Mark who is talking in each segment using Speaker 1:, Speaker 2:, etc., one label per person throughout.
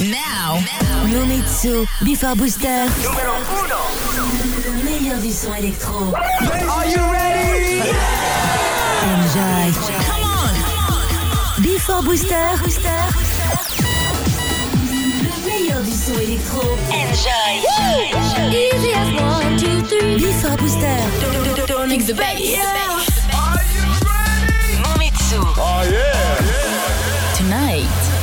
Speaker 1: Now, Momitsu, Before Booster.
Speaker 2: Numéro
Speaker 1: 1. Le meilleur du son électro.
Speaker 2: Are you ready?
Speaker 1: Enjoy.
Speaker 2: Come on.
Speaker 1: Before Booster. Le meilleur du son électro. Enjoy. Easy as one, two, three. Before Booster.
Speaker 2: Don't mix the bass.
Speaker 1: Momitsu.
Speaker 3: Oh yeah.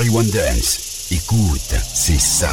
Speaker 4: Paris One Dance. Écoute,
Speaker 5: c'est ça.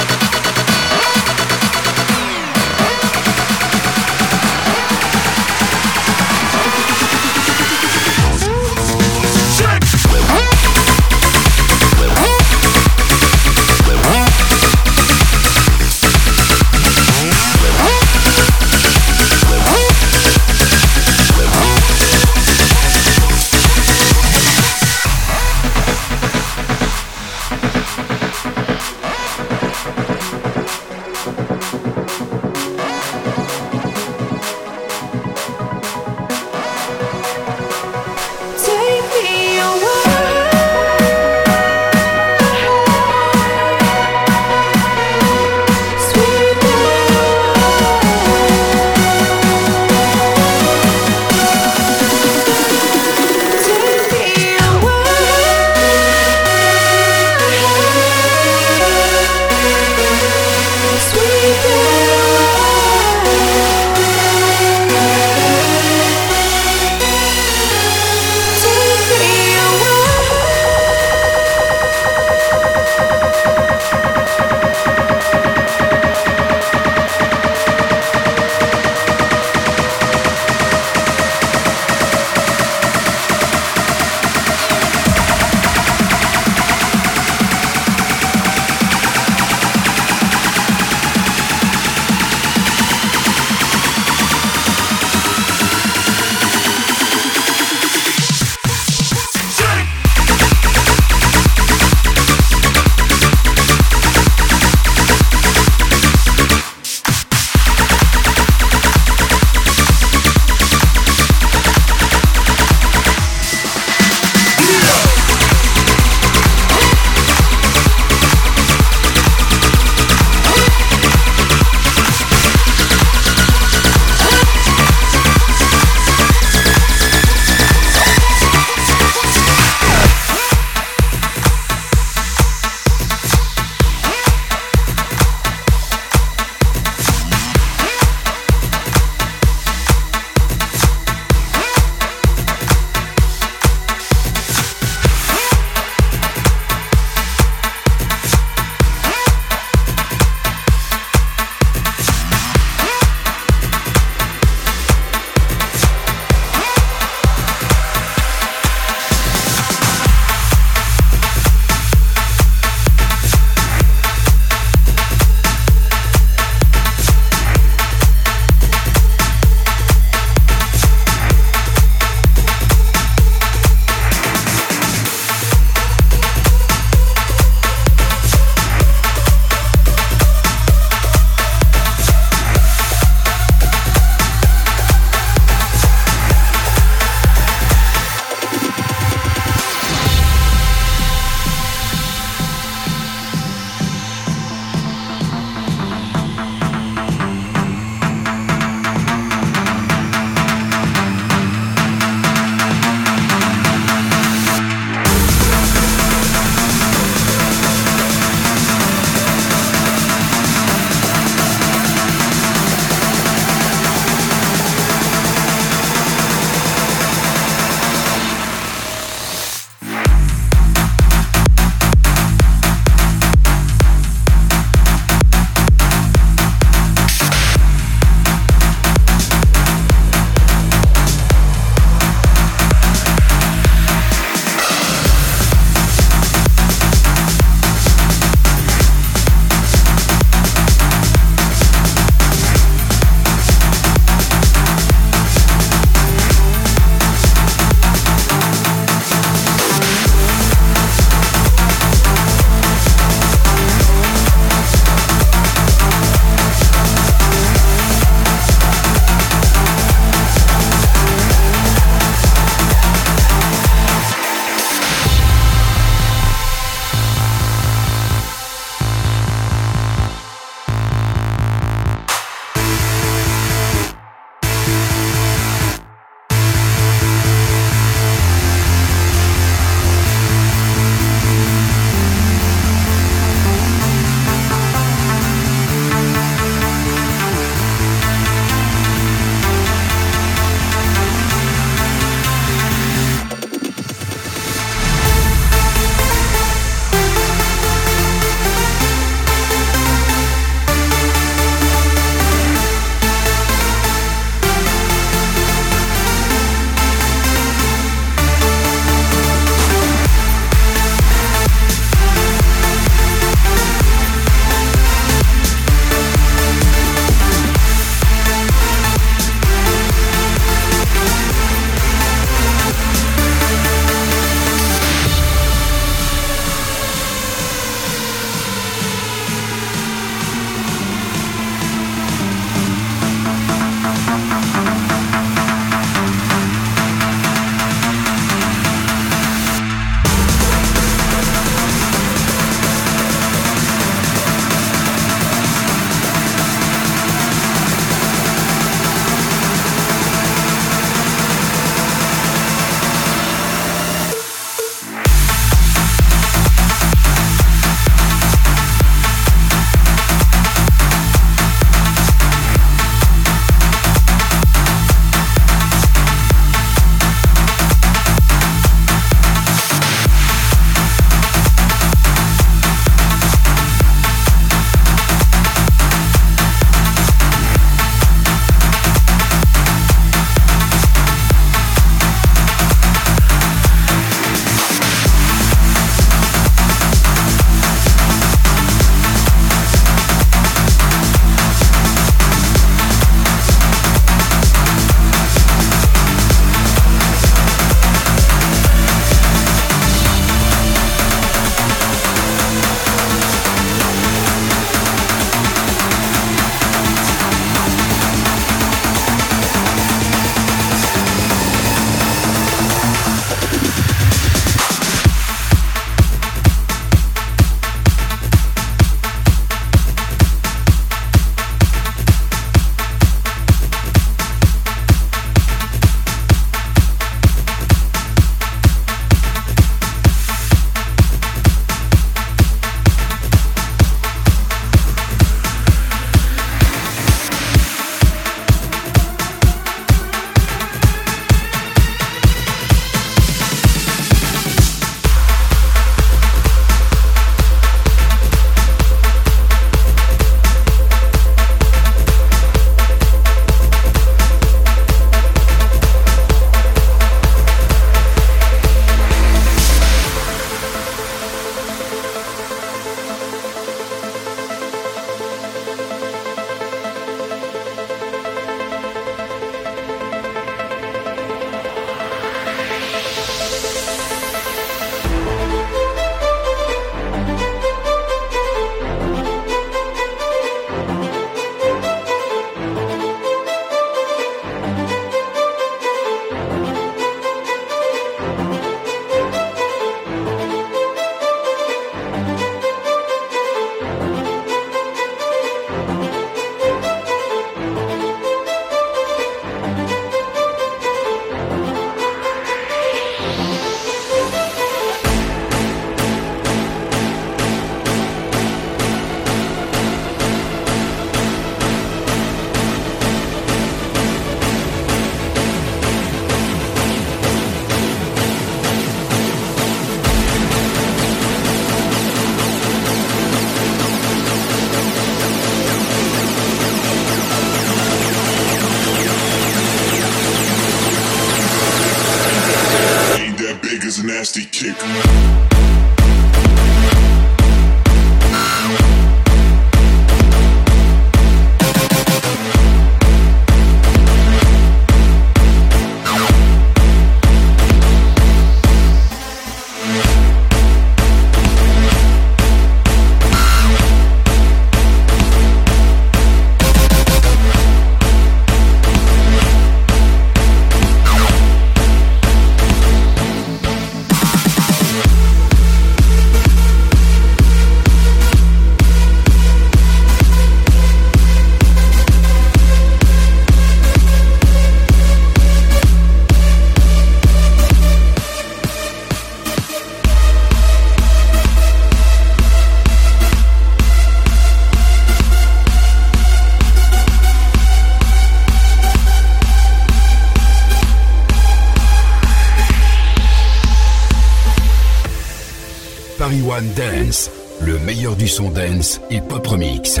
Speaker 5: Son dance et pop remix.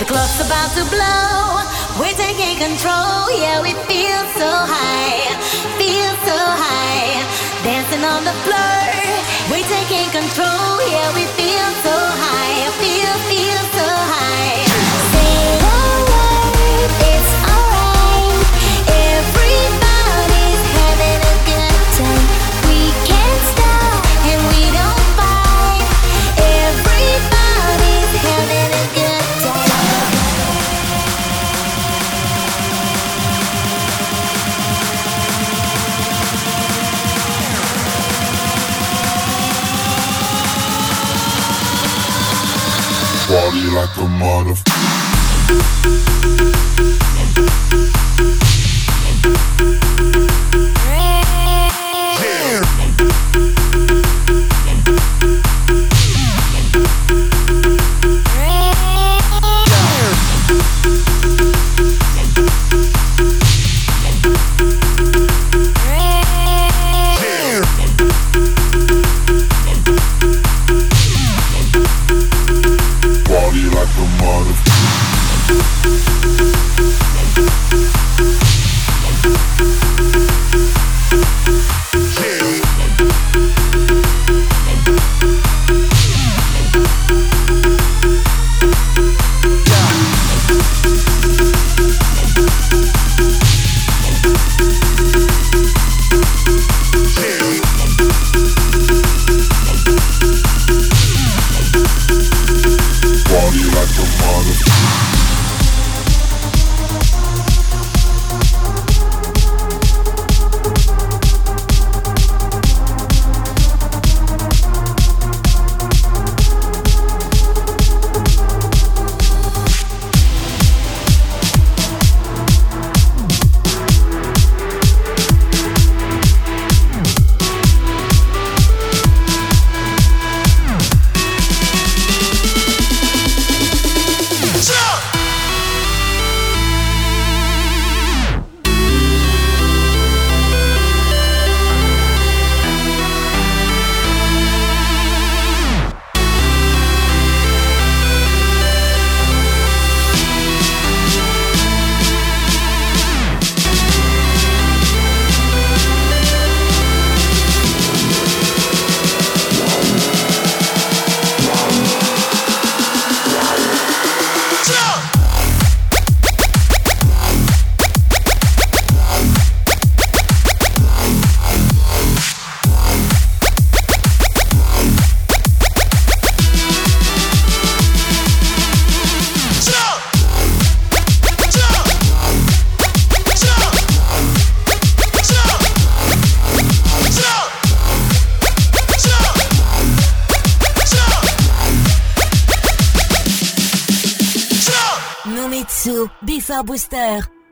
Speaker 5: The clock's
Speaker 6: about to blow. We're taking control. Yeah, we feel
Speaker 5: so high. Feel so high. Dancing on the floor. We're taking
Speaker 3: control. Yeah, we feel so like a motherfucker.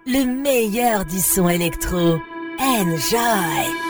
Speaker 1: Le meilleur du son électro.
Speaker 7: Enjoy!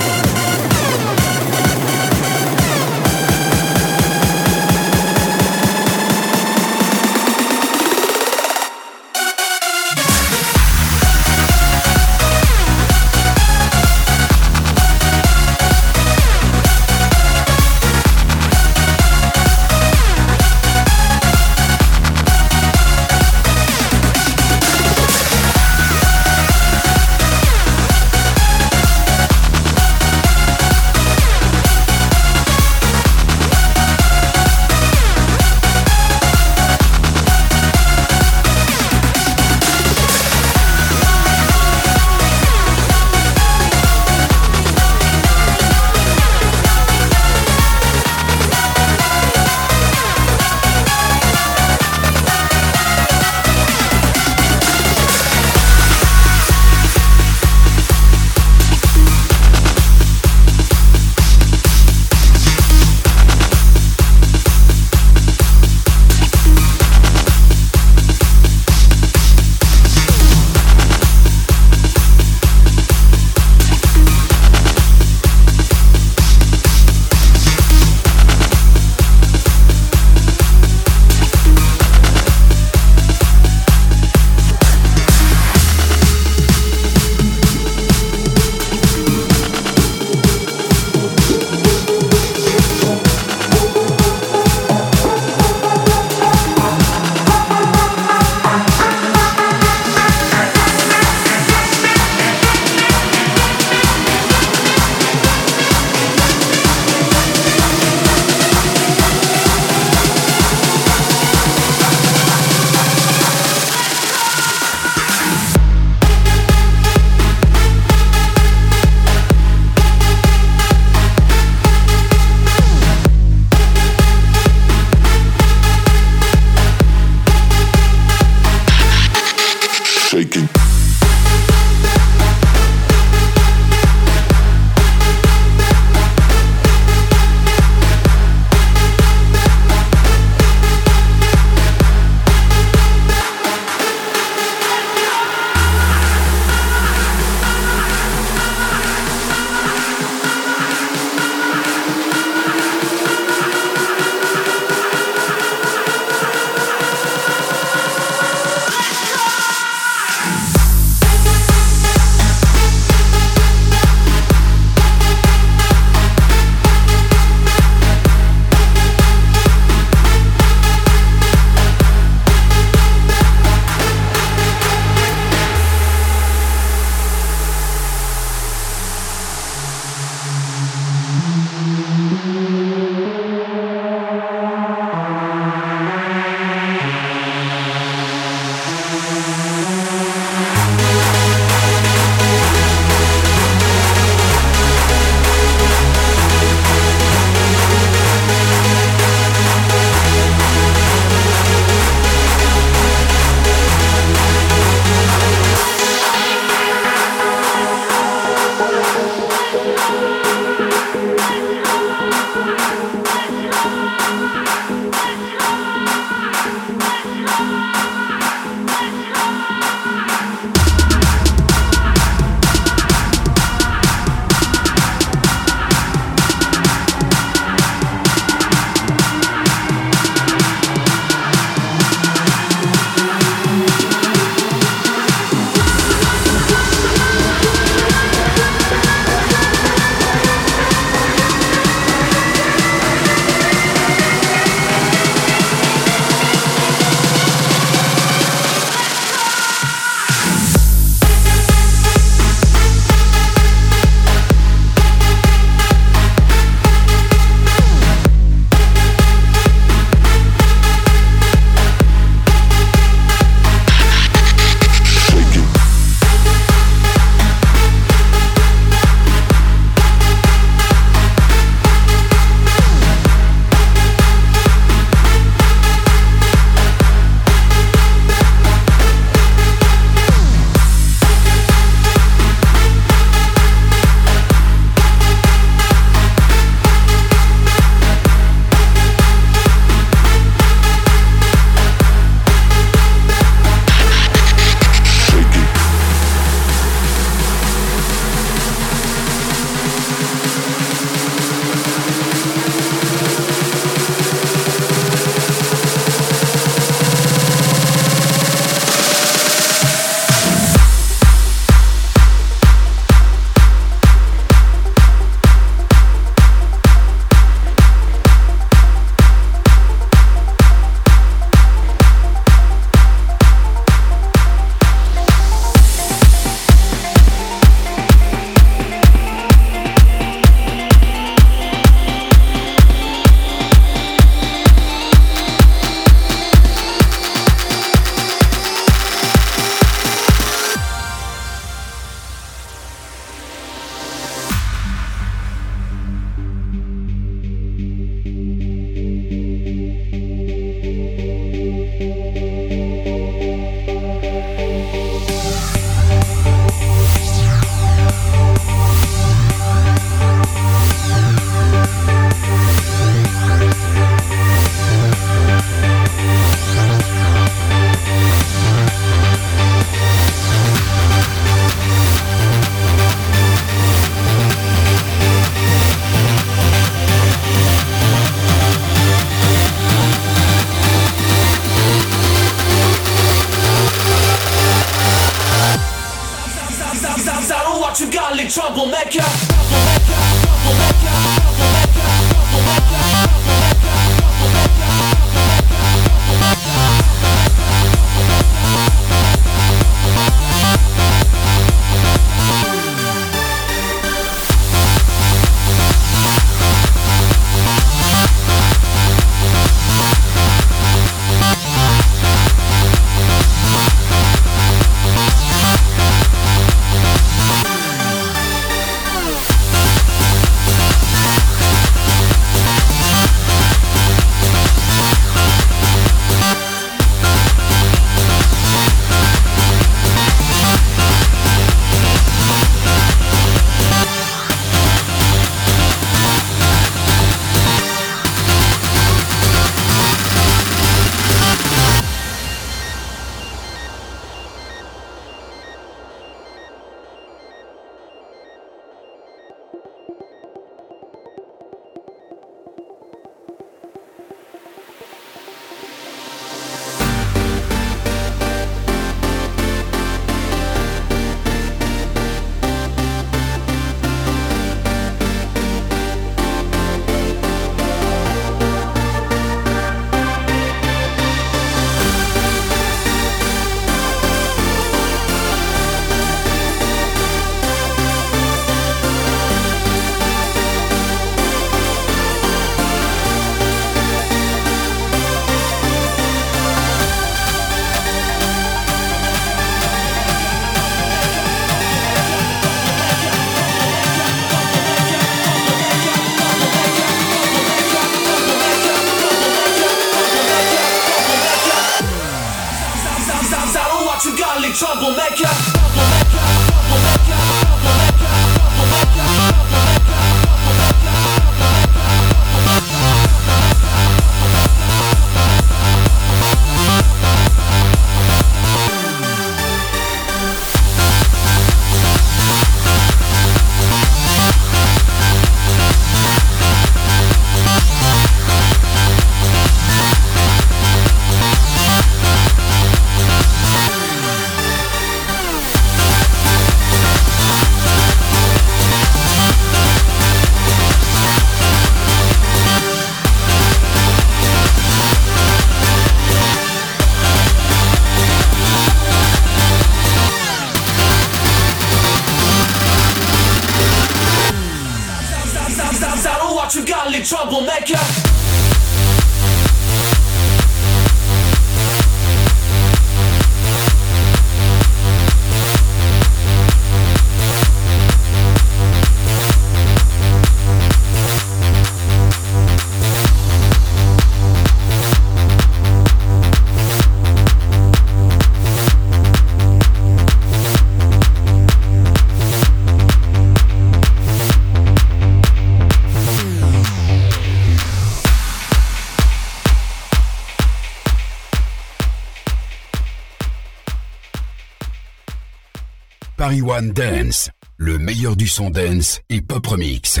Speaker 5: One Dance, le meilleur du son dance et pop remix.